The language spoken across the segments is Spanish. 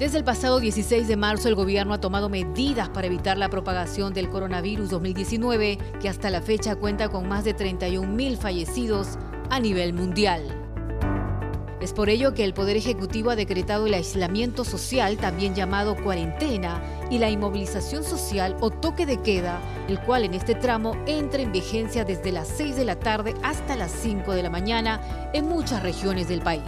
Desde el pasado 16 de marzo el gobierno ha tomado medidas para evitar la propagación del coronavirus 2019, que hasta la fecha cuenta con más de 31.000 fallecidos a nivel mundial. Es por ello que el Poder Ejecutivo ha decretado el aislamiento social, también llamado cuarentena, y la inmovilización social o toque de queda, el cual en este tramo entra en vigencia desde las 6 de la tarde hasta las 5 de la mañana en muchas regiones del país.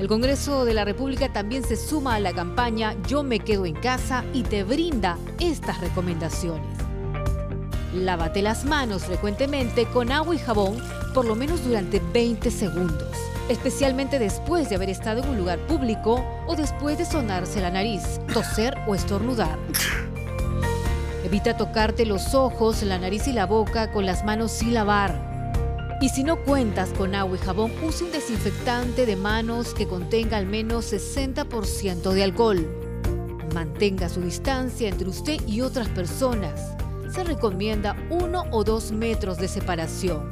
El Congreso de la República también se suma a la campaña Yo me quedo en casa y te brinda estas recomendaciones. Lávate las manos frecuentemente con agua y jabón por lo menos durante 20 segundos, especialmente después de haber estado en un lugar público o después de sonarse la nariz, toser o estornudar. Evita tocarte los ojos, la nariz y la boca con las manos sin lavar. Y si no cuentas con agua y jabón, use un desinfectante de manos que contenga al menos 60% de alcohol. Mantenga su distancia entre usted y otras personas. Se recomienda uno o dos metros de separación.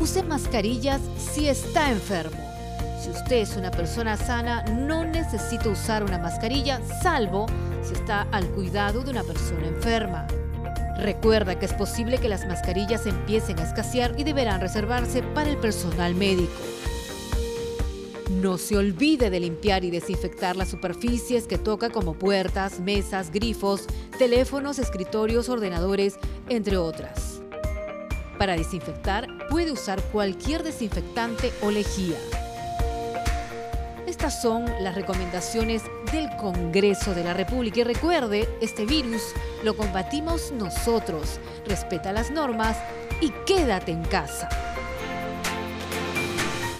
Use mascarillas si está enfermo. Si usted es una persona sana, no necesita usar una mascarilla, salvo si está al cuidado de una persona enferma. Recuerda que es posible que las mascarillas empiecen a escasear y deberán reservarse para el personal médico. No se olvide de limpiar y desinfectar las superficies que toca como puertas, mesas, grifos, teléfonos, escritorios, ordenadores, entre otras. Para desinfectar puede usar cualquier desinfectante o lejía. Estas son las recomendaciones del Congreso de la República. Y recuerde, este virus lo combatimos nosotros. Respeta las normas y quédate en casa.